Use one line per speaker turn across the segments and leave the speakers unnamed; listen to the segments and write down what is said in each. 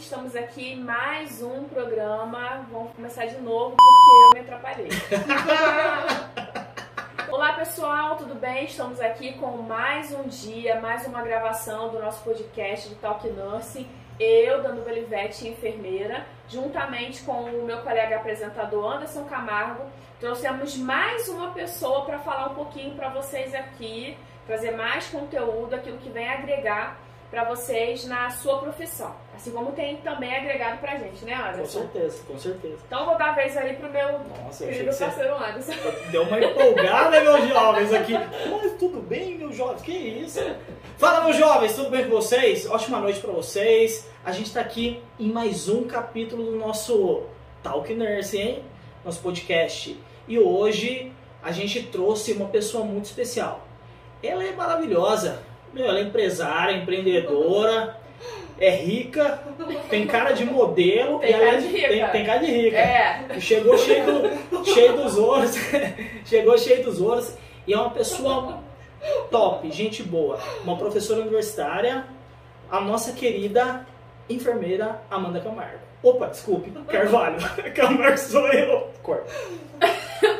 Estamos aqui em mais um programa. Vamos começar de novo porque eu me atrapalhei. Olá pessoal, tudo bem? Estamos aqui com mais um dia, mais uma gravação do nosso podcast de Talk Nursing. Eu, Dando Belivete, enfermeira, juntamente com o meu colega apresentador Anderson Camargo, trouxemos mais uma pessoa para falar um pouquinho para vocês aqui, trazer mais conteúdo, aquilo que vem agregar para vocês na sua profissão. Assim como tem também agregado pra gente, né, Anderson?
Com certeza, com certeza.
Então vou dar a vez aí pro meu
Nossa,
querido parceiro você... Anderson.
Deu uma empolgada, meus jovens, aqui. Mas tudo bem, meus jovens? Que isso? Fala, meus jovens, tudo bem com vocês? Ótima noite para vocês. A gente tá aqui em mais um capítulo do nosso Talk Nurse, hein? Nosso podcast. E hoje a gente trouxe uma pessoa muito especial. Ela é maravilhosa, meu, ela é empresária, empreendedora, é rica, tem cara de modelo.
Tem cara de rica.
Tem, tem, cara de rica.
É.
Chegou cheio, do, cheio dos ouros. chegou cheio dos ouros. E é uma pessoa top, gente boa. Uma professora universitária, a nossa querida enfermeira Amanda Camargo. Opa, desculpe, Carvalho. Camargo sou eu. Corta.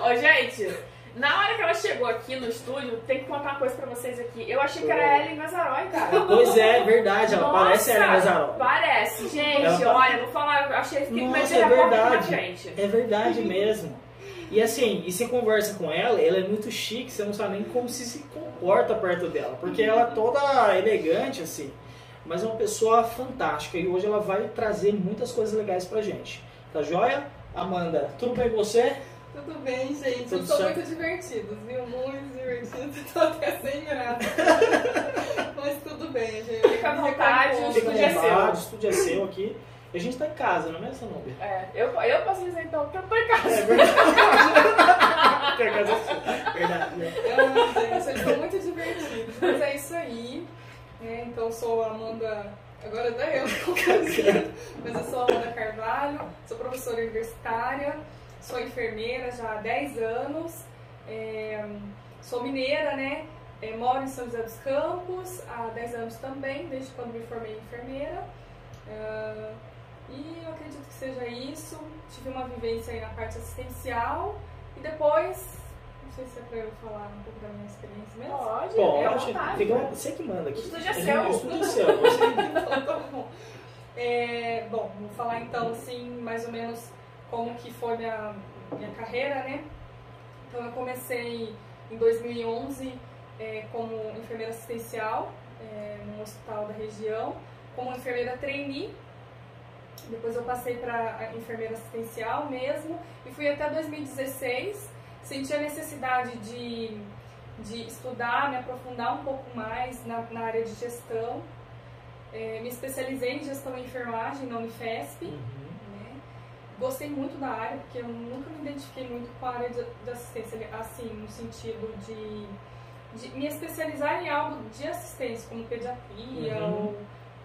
Ô, gente, na hora que ela chegou aqui no estúdio, tem que contar uma coisa pra vocês aqui. Eu achei que era Ellen Gazaroy, cara.
Pois é, verdade, ela
Nossa,
parece Ellen Gazaroy.
Parece, gente,
Ela-
olha, vou falar, eu achei que
Nossa, é
a
verdade.
frente.
É verdade mesmo. E assim, e você conversa com ela, ela é muito chique, você não sabe nem como se se comporta perto dela. Porque ela é toda elegante, assim. Mas é uma pessoa fantástica e hoje ela vai trazer muitas coisas legais pra gente. Tá joia? Amanda, tudo bem com você?
Tudo bem, gente.
Tudo
Eu sou
certo.
muito divertido, viu? Muito divertido. Tô até sem graça. Mas tudo bem, gente.
Fica à vontade,
à
estúdio é seu.
o estúdio é seu aqui. E a gente tá em casa, não é mesmo, Sanobia?
É, eu, eu posso dizer então que eu tô em casa.
É verdade. É sua. Verdade. né?
Ah, gente, vocês são muito divertidos. Mas é isso aí. É, então, eu sou a Amanda. Agora até eu tô. Mas eu sou a Amanda Carvalho, sou professora universitária, sou enfermeira já há 10 anos, é, sou mineira, né? É, moro em São José dos Campos há 10 anos também, desde quando me formei enfermeira. Ah, e eu acredito que seja isso. Tive uma vivência aí na parte assistencial e depois, não sei se é pra eu falar um pouco da minha experiência mesmo.
Pode, é
Pode,
vontade.
fica você que manda aqui.
O estúdio é seu.
O estúdio é seu. Você
tá bom. É, bom, vou falar então assim, mais ou menos como que foi minha, minha carreira, né? Então eu comecei em 2011 é, como enfermeira assistencial é, num hospital da região, como enfermeira trainee. Depois eu passei para enfermeira assistencial mesmo e fui até 2016. Senti a necessidade de, de estudar, me aprofundar um pouco mais na, na área de gestão. É, me especializei em gestão e enfermagem na Unifesp.
Uhum.
Gostei muito da área, porque eu nunca me identifiquei muito com a área de, de assistência, assim, no sentido de, de me especializar em algo de assistência, como pediatria
Uhum.
ou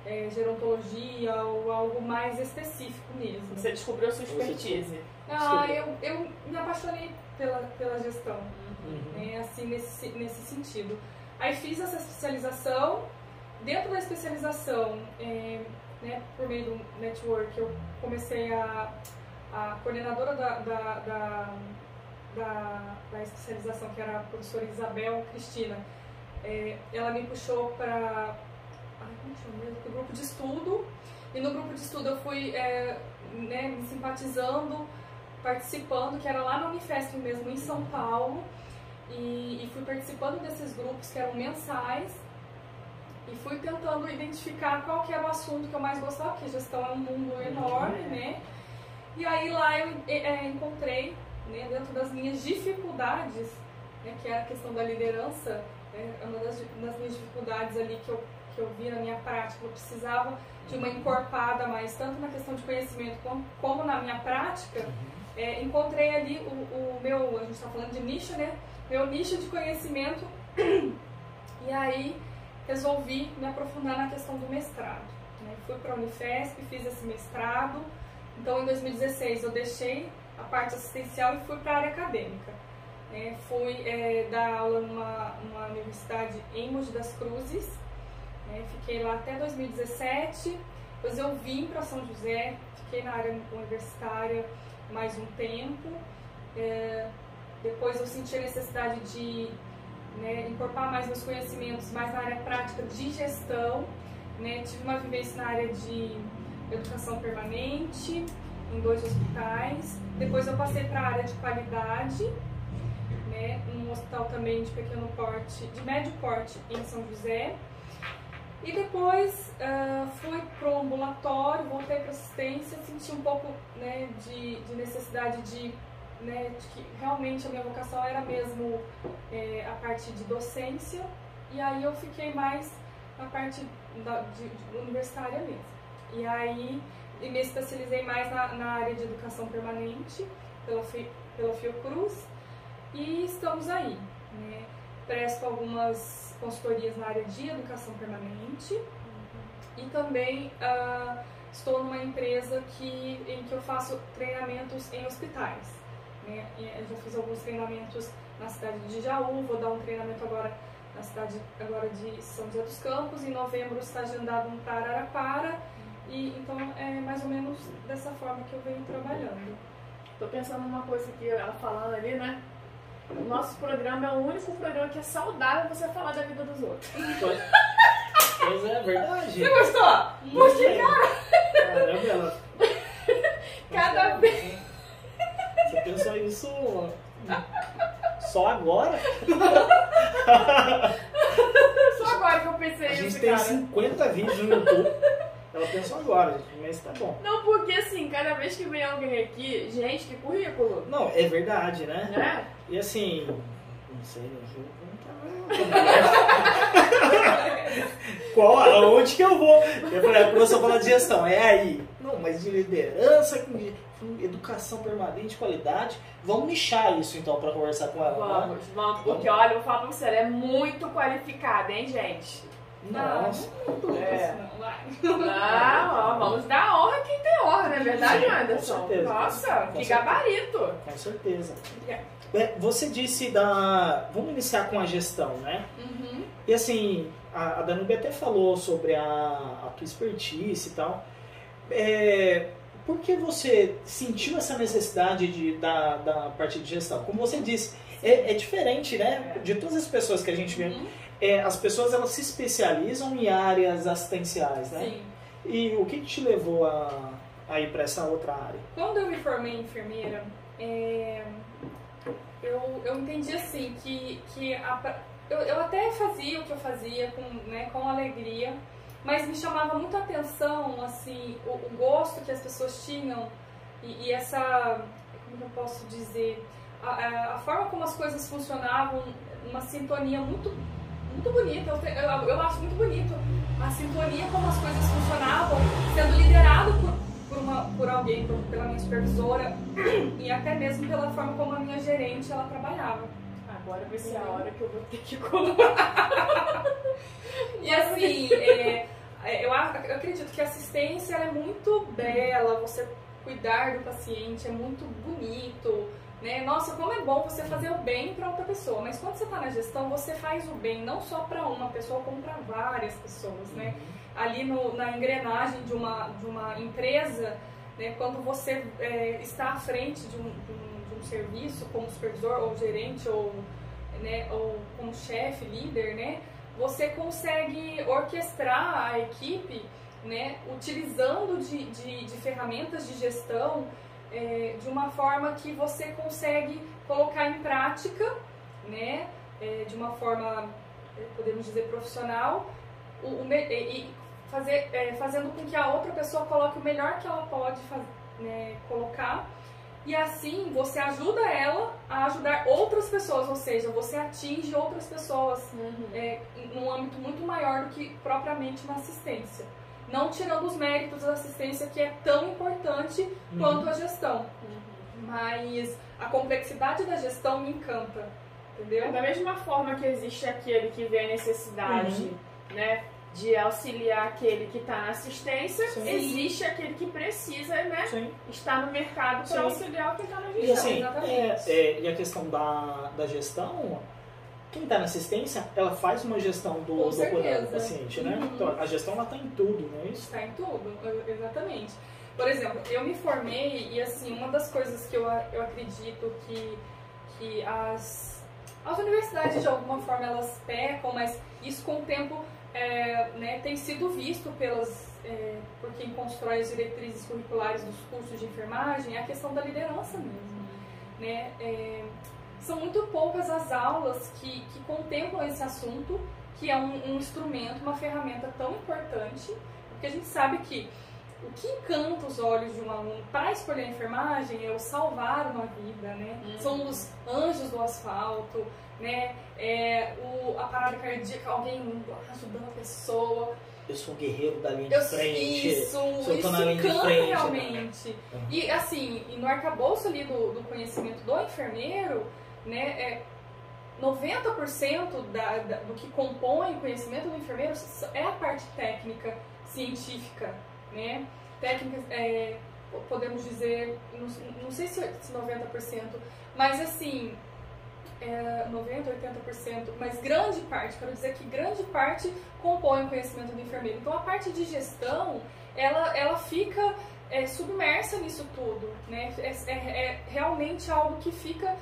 é, gerontologia ou algo mais específico mesmo.
Você descobriu a sua expertise.
Ah, eu, eu me apaixonei pela, pela gestão
Uhum.
né, assim, nesse, nesse sentido. Aí fiz essa especialização. Dentro da especialização, é, né, por meio do network, eu comecei a, a coordenadora da, da, da, da, da especialização, que era a professora Isabel Cristina, é, ela me puxou para? Pro grupo de estudo. E no grupo de estudo eu fui é, né, me simpatizando, participando, que era lá na Unifesp mesmo, em São Paulo. E, e fui participando desses grupos que eram mensais e fui tentando identificar qual que era o assunto que eu mais gostava, porque gestão é um mundo enorme, né? E aí lá eu é, encontrei, né, dentro das minhas dificuldades, né, que é a questão da liderança, né, é uma das, das minhas dificuldades ali que eu, que eu vi na minha prática, eu precisava de uma encorpada mais, tanto na questão de conhecimento como, como na minha prática, é, encontrei ali o, o meu, a gente está falando de nicho, né? Meu nicho de conhecimento. E aí resolvi me aprofundar na questão do mestrado. Né? Fui para a Unifesp, fiz esse mestrado. Então, em 2016, eu deixei a parte assistencial e fui para a área acadêmica. né? fui é, dar aula numa, numa universidade em Mogi das Cruzes, Né? Fiquei lá até 2017, depois eu vim para São José, fiquei na área universitária mais um tempo. É, depois eu senti a necessidade de né, incorporar mais meus conhecimentos mais na área prática de gestão. Né? Tive uma vivência na área de educação permanente, em dois hospitais. Depois eu passei para a área de qualidade, né, um hospital também de pequeno porte, de médio porte em São José. E depois uh, fui para o ambulatório, voltei para assistência, senti um pouco né, de, de necessidade de, né, de que realmente a minha vocação era mesmo é, a parte de docência. E aí eu fiquei mais na parte da, de, de universitária mesmo. E aí e me especializei mais na, na área de educação permanente pela, pela Fiocruz e estamos aí. Né? Presto algumas consultorias na área de educação permanente uhum. e também uh, estou numa empresa que, em que eu faço treinamentos em hospitais. Né? Eu já fiz alguns treinamentos na cidade de Jaú, vou dar um treinamento agora na cidade agora de São José dos Campos. Em novembro está agendado um para Araraquara e, então é mais ou menos dessa forma que eu venho trabalhando.
Tô pensando numa coisa que ela falando ali, né? O nosso programa é o único programa que é saudável você falar da vida dos outros.
Pois é, é verdade.
Você gostou? Porque, cara.
Caramba, ela.
Cada vez.
Você pensou isso só agora?
Só agora que eu pensei
isso. A gente
isso,
tem
cara.
50 vídeos no YouTube. Ela pensou agora, mas tá bom.
Não, porque assim, cada vez que vem alguém aqui, gente, que currículo.
Não, é verdade, né?
Né?
E assim, não sei, né? Qual, aonde que eu vou? Eu falei, a falar de gestão, é aí. Não, mas de liderança, de educação permanente, qualidade. Vamos nichar isso então para conversar com ela.
Vamos, né? vamos, porque olha, eu vou falar pra você, ela é muito qualificada, hein, gente?
Nossa.
Não, é. não, ó, vamos dar honra quem tem honra, não é verdade, Sim, Anderson?
Com certeza.
Nossa,
com
que
certeza.
gabarito.
Com certeza. É, você disse da. Vamos iniciar com a gestão, né?
Uhum.
E assim, a, a Danube até falou sobre a, a tua expertise e tal. É, por que você sentiu essa necessidade de, da, da parte de gestão? Como você disse, é, é diferente, né? De todas as pessoas que a gente vê. É, as pessoas elas se especializam em áreas assistenciais, né?
Sim.
E o que, que te levou a, a ir para essa outra área?
Quando eu me formei em enfermeira, é, eu, eu entendi assim que, que a, eu, eu até fazia o que eu fazia com, né, com alegria, mas me chamava muito a atenção assim, o, o gosto que as pessoas tinham e, e essa, como eu posso dizer, a, a, a forma como as coisas funcionavam, uma sintonia muito muito bonita, eu, eu, eu, acho muito bonito a sintonia como as coisas funcionavam, sendo liderado por, por, uma, por alguém, por, pela minha supervisora e até mesmo pela forma como a minha gerente ela trabalhava.
Agora vai ser a hora que eu vou ter que colocar.
e assim, é, eu, eu acredito que a assistência é muito bela, você cuidar do paciente é muito bonito né? Nossa, como é bom você fazer o bem para outra pessoa. Mas quando você está na gestão, você faz o bem não só para uma pessoa, como para várias pessoas, né? Ali no, na engrenagem de uma, de uma empresa, né? quando você é, está à frente de um, de, um, de um, serviço, como supervisor ou gerente ou, né? ou como chefe, líder, né? Você consegue orquestrar a equipe, né? Utilizando de, de, de ferramentas de gestão é, de uma forma que você consegue colocar em prática, né, é, de uma forma, é, podemos dizer, profissional, o, o, e fazer, é, fazendo com que a outra pessoa coloque o melhor que ela pode né, colocar. E assim você ajuda ela a ajudar outras pessoas, ou seja, você atinge outras pessoas
uhum.
é, num âmbito muito maior do que propriamente na assistência não tirando os méritos da assistência que é tão importante uhum. quanto a gestão.
Uhum.
Mas a complexidade da gestão me encanta, entendeu?
É da mesma forma que existe aquele que vê a necessidade,
Uhum.
né, de auxiliar aquele que está na assistência,
Sim.
existe aquele que precisa, né,
Sim.
estar no mercado para auxiliar quem está na
E
gestão.
assim,
exatamente.
é, é, e a questão da, da gestão, quem está na assistência, ela faz uma gestão do,
Com
do cuidado do paciente, né?
Uhum.
Então, a gestão está em tudo, não é isso?
Está em tudo, exatamente. Por exemplo, eu me formei e assim, uma das coisas que eu, eu acredito que, que as, as universidades de alguma forma elas pecam, mas isso com o tempo é, né, tem sido visto pelas, é, por quem constrói as diretrizes curriculares dos cursos de enfermagem, é a questão da liderança mesmo. Né? É, são muito poucas as aulas que, que contemplam esse assunto, que é um, um instrumento, uma ferramenta tão importante, porque a gente sabe que o que encanta os olhos de um aluno para escolher a enfermagem é o salvar uma vida, né?
Uhum.
São os anjos do asfalto, né? É o, a parada cardíaca, alguém ajudando a pessoa.
Eu sou um guerreiro da linha
Eu,
de frente.
isso, isso
na linha de
encanta
frente, né?
realmente.
Uhum.
E assim, e no arcabouço ali do, do conhecimento do enfermeiro, né, é 90% da, da, do que compõe o conhecimento do enfermeiro é a parte técnica, científica, né? Técnica, é, podemos dizer, não, não sei se 90%, mas assim, é, 90, 80%, mas grande parte, quero dizer que grande parte compõe o conhecimento do enfermeiro. Então a parte de gestão, ela, ela fica é, submersa nisso tudo, né? É, é, é realmente algo que fica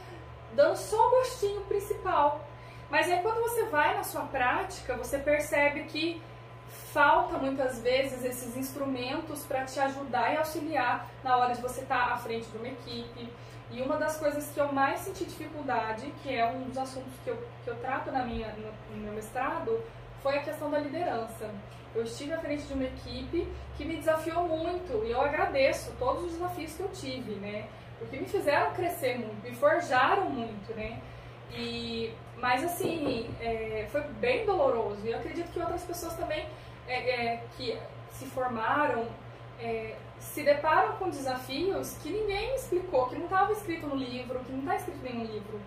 dando só o gostinho principal. Mas aí quando você vai na sua prática, você percebe que falta muitas vezes esses instrumentos para te ajudar e auxiliar na hora de você estar à frente de uma equipe. E uma das coisas que eu mais senti dificuldade, que é um dos assuntos que eu, que eu trato na minha, no, no meu mestrado, foi a questão da liderança. Eu estive à frente de uma equipe que me desafiou muito e eu agradeço todos os desafios que eu tive, né? Porque me fizeram crescer muito, me forjaram muito, né? E, mas assim, é, foi bem doloroso. E eu acredito que outras pessoas também é, é, que se formaram é, se deparam com desafios que ninguém explicou, que não estava escrito no livro, que não está escrito em nenhum livro.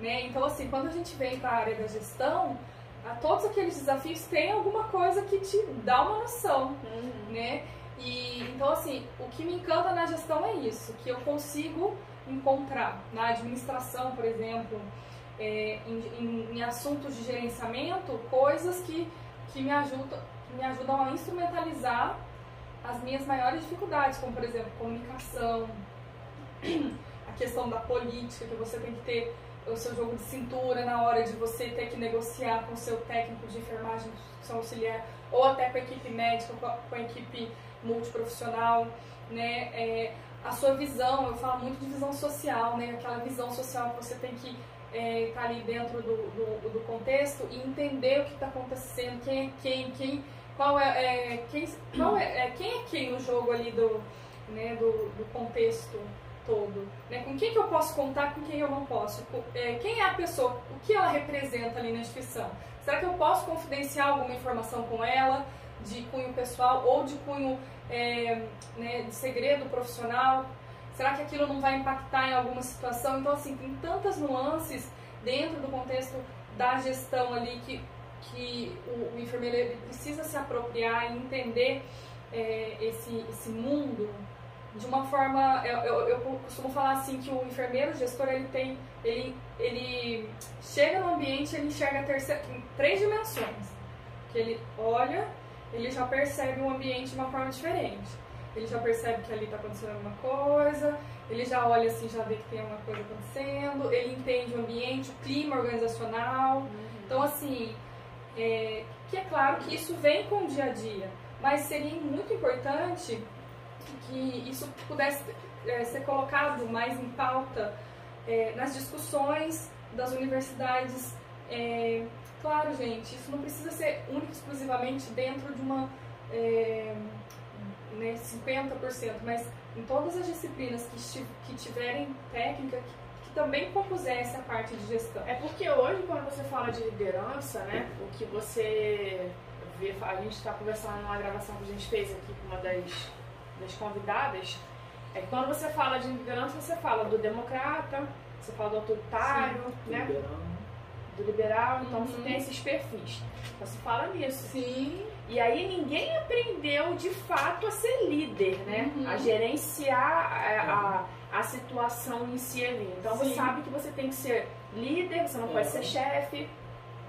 Né? Então, assim, quando a gente vem para a área da gestão, a todos aqueles desafios tem alguma coisa que te dá uma noção,
Uhum.
né? E então assim, o que me encanta na gestão é isso, que eu consigo encontrar na administração, por exemplo, é, em, em- em assuntos de gerenciamento, coisas que, que, me ajudam, que me ajudam a instrumentalizar as minhas maiores dificuldades, como por exemplo comunicação, a questão da política, que você tem que ter o seu jogo de cintura na hora de você ter que negociar com o seu técnico de enfermagem, seu auxiliar, ou até com a equipe médica, com a, equipe multiprofissional, né? É, a sua visão, eu falo muito de visão social, né? Aquela visão social que você tem que estar ali dentro do, do, do contexto e entender o que está acontecendo, quem é quem, quem, qual é, é, quem, qual é, é, quem é quem no jogo ali do, né, do, do contexto todo, né? Com quem que eu posso contar, com quem eu não posso, Com- é, quem é a pessoa, o que ela representa ali na instituição. Será que eu posso confidenciar alguma informação com ela, de cunho pessoal ou de cunho é, né, de segredo profissional? Será que aquilo não vai impactar em alguma situação? Então, assim, tem tantas nuances dentro do contexto da gestão ali que, que o, o enfermeiro precisa se apropriar e entender é, esse, esse mundo de uma forma eu, eu, eu costumo falar assim que o enfermeiro gestor ele tem ele, ele chega no ambiente ele enxerga terceira, em três dimensões. Que ele olha ele já percebe o ambiente de uma forma diferente. Ele já percebe que ali está acontecendo alguma coisa ele já olha assim já vê que tem alguma coisa acontecendo ele entende o ambiente o clima organizacional. Então assim é, que é claro que isso vem com o dia a dia mas seria muito importante que isso pudesse eh, ser colocado mais em pauta eh, nas discussões das universidades. Eh, claro, gente, isso não precisa ser único exclusivamente dentro de uma eh, né, 50%, mas em todas as disciplinas que, que tiverem técnica, que, que também compusesse a parte de gestão.
É porque hoje, quando você fala de liderança, né, o que você vê, a gente está conversando numa gravação que a gente fez aqui com uma das, das convidadas, é que quando você fala de liderança, você fala do democrata, você fala do autoritário, né,
Liberando.
do liberal, então
Uhum.
você tem esses perfis. Então você fala nisso.
Sim.
E aí ninguém aprendeu de fato a ser líder, né?
Uhum.
A gerenciar a, a, a situação em si ali. Então você
Sim.
sabe que você tem que ser líder, você não pode
Uhum.
ser chefe,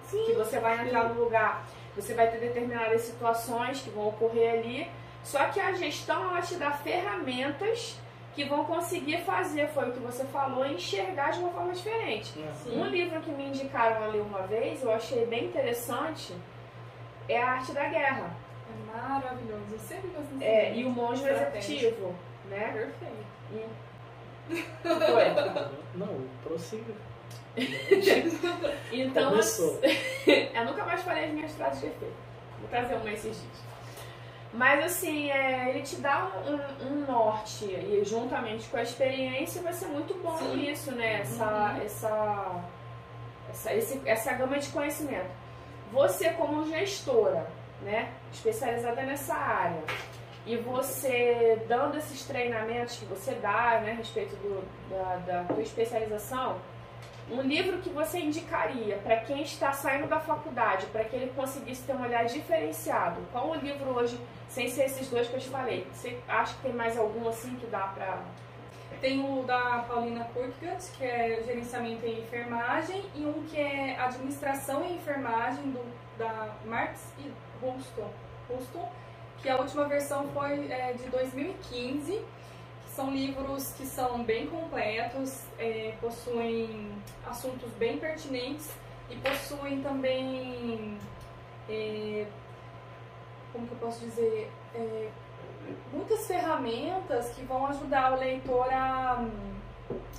que você vai entrar no lugar, você vai ter determinadas situações que vão ocorrer ali. Só que a gestão ela te dá ferramentas que vão conseguir fazer, foi o que você falou, enxergar de uma forma diferente.
Sim.
Um livro que me indicaram a ler uma vez, eu achei bem interessante, é A Arte da Guerra.
É maravilhoso. Eu sempre gostei
É, e o Monge
Estratégia.
Executivo, né?
Perfeito.
Foi.
Não, prossiga.
Então,
Começou.
eu nunca mais falei as minhas frases de efeito. Vou trazer uma esses dias. Mas assim, é, ele te dá um, um norte e juntamente com a experiência vai ser muito bom
Sim.
isso, né? Essa, essa, essa, esse, essa gama de conhecimento. Você como gestora, né? Especializada nessa área. E você dando esses treinamentos que você dá, né, a respeito do, da, da tua especialização, um livro que você indicaria para quem está saindo da faculdade, para que ele conseguisse ter um olhar diferenciado? Qual o livro hoje, sem ser esses dois que eu te falei? Você acha que tem mais algum assim que dá para.
Tem o da Paulina Kurtgat, que é gerenciamento em enfermagem, e um que é administração em enfermagem, do, da Marx e Houston, Houston, que a última versão foi é, de 2015. São livros que são bem completos, é, possuem assuntos bem pertinentes e possuem também, é, como que eu posso dizer, é, muitas ferramentas que vão ajudar o leitor a,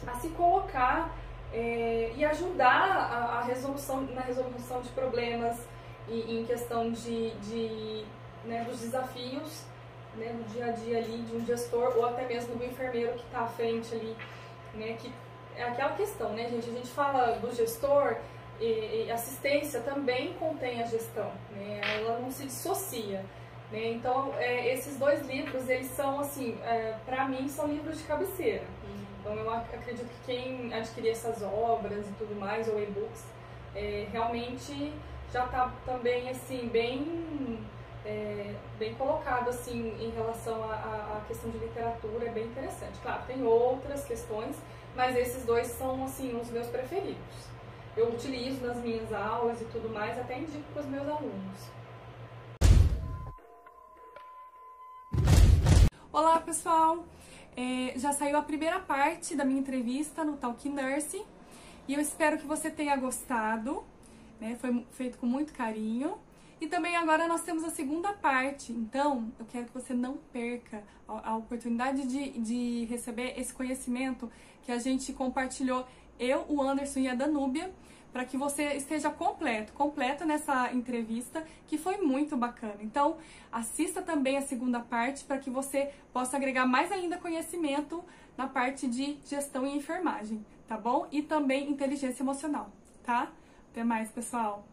a se colocar é, e ajudar a, a resolução, na resolução de problemas e, em questão de, de, né, dos desafios né, do dia a dia ali de um gestor ou até mesmo do enfermeiro que está à frente ali, né, que é aquela questão, né, gente? A gente fala do gestor e, e assistência também contém a gestão, né? Ela não se dissocia. Né? Então, é, esses dois livros, eles são, assim, é, para mim, são livros de cabeceira. Então, eu ac- acredito que quem adquirir essas obras e tudo mais, ou e-books, é, realmente já está também, assim, bem, é, bem colocado, assim, em relação à- questão de literatura, é bem interessante. Claro, tem outras questões, mas esses dois são, assim, os meus preferidos. Eu utilizo nas minhas aulas e tudo mais, até indico para os meus alunos. Olá, pessoal! É, já saiu a primeira parte da minha entrevista no Talk Nurse e eu espero que você tenha gostado. né? Foi feito com muito carinho. E também agora nós temos a segunda parte, então eu quero que você não perca a, a oportunidade de, de receber esse conhecimento que a gente compartilhou, eu, o Anderson e a Danúbia, para que você esteja completo, completo nessa entrevista, que foi muito bacana. Então, assista também a segunda parte para que você possa agregar mais ainda conhecimento na parte de gestão e enfermagem, tá bom? E também inteligência emocional, tá? Até mais, pessoal!